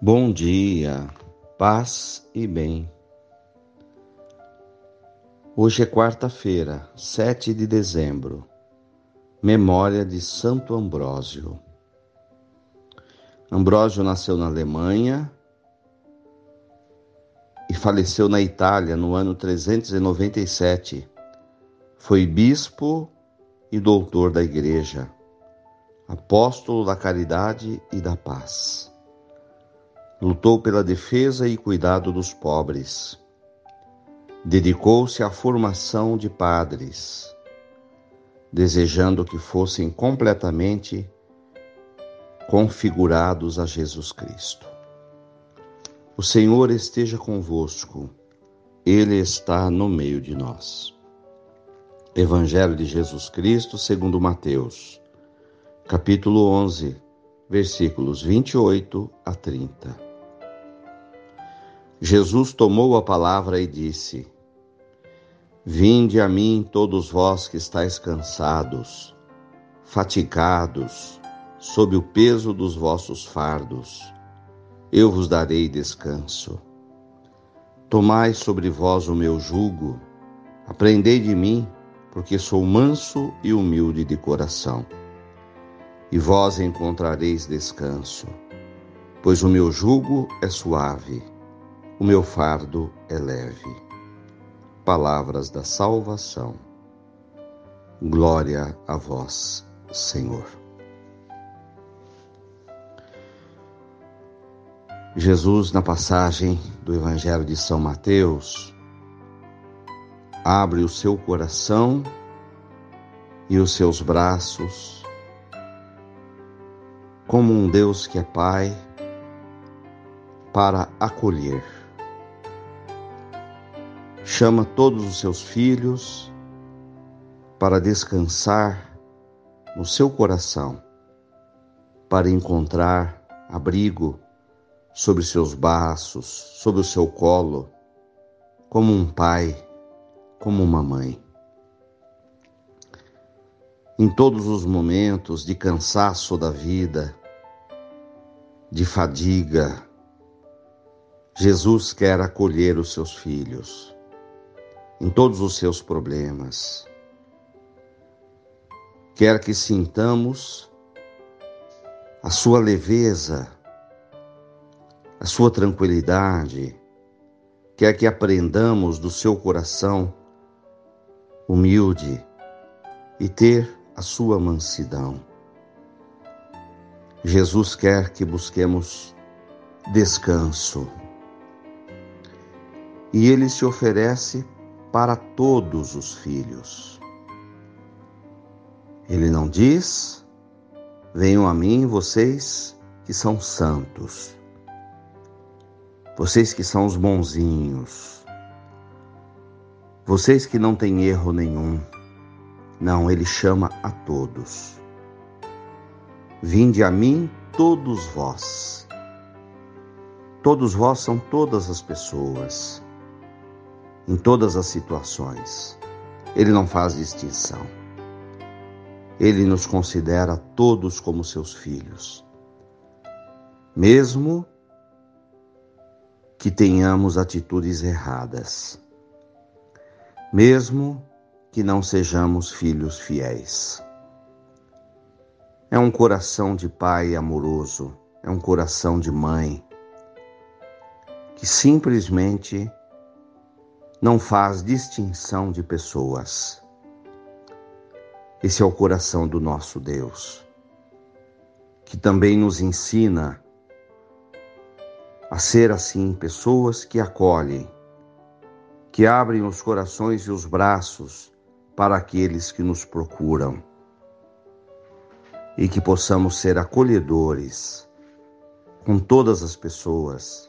Bom dia, paz e bem. Hoje é quarta-feira, 7 de dezembro, memória de Santo Ambrósio. Ambrósio nasceu na Alemanha e faleceu na Itália no ano 397. Foi bispo e doutor da Igreja, apóstolo da caridade e da paz. Lutou pela defesa e cuidado dos pobres. Dedicou-se à formação de padres, desejando que fossem completamente configurados a Jesus Cristo. O Senhor esteja convosco, Ele está no meio de nós. Evangelho de Jesus Cristo, segundo Mateus, capítulo 11, versículos 28 a 30. Jesus tomou a palavra e disse: Vinde a mim, todos vós que estáis cansados, fatigados, sob o peso dos vossos fardos, eu vos darei descanso. Tomai sobre vós o meu jugo, aprendei de mim, porque sou manso e humilde de coração. E vós encontrareis descanso, pois o meu jugo é suave o meu fardo é leve. Palavras da salvação. Glória a vós, Senhor. Jesus, na passagem do Evangelho de São Mateus, abre o seu coração e os seus braços como um Deus que é Pai para acolher chama todos os seus filhos para descansar no seu coração, para encontrar abrigo sobre seus braços, sobre o seu colo, como um pai, como uma mãe. Em todos os momentos de cansaço da vida, de fadiga, Jesus quer acolher os seus filhos em todos os seus problemas. Quer que sintamos a sua leveza, a sua tranquilidade, quer que aprendamos do seu coração humilde e ter a sua mansidão. Jesus quer que busquemos descanso. E ele se oferece para todos os filhos. Ele não diz: Venham a mim vocês que são santos, vocês que são os bonzinhos, vocês que não têm erro nenhum. Não, ele chama a todos. Vinde a mim, todos vós. Todos vós são todas as pessoas em todas as situações. Ele não faz distinção. Ele nos considera todos como seus filhos. Mesmo que tenhamos atitudes erradas, mesmo que não sejamos filhos fiéis. É um coração de pai amoroso, é um coração de mãe que simplesmente não faz distinção de pessoas. Esse é o coração do nosso Deus, que também nos ensina a ser assim pessoas que acolhem, que abrem os corações e os braços para aqueles que nos procuram e que possamos ser acolhedores com todas as pessoas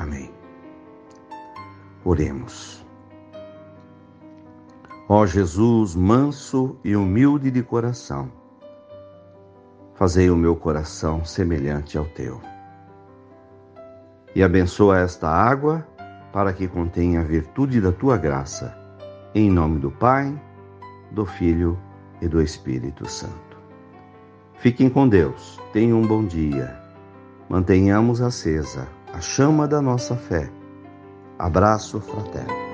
Amém. Oremos. Ó Jesus, manso e humilde de coração, fazei o meu coração semelhante ao teu. E abençoa esta água para que contenha a virtude da tua graça. Em nome do Pai, do Filho e do Espírito Santo. Fiquem com Deus, tenham um bom dia. Mantenhamos acesa a chama da nossa fé. Abraço fraterno.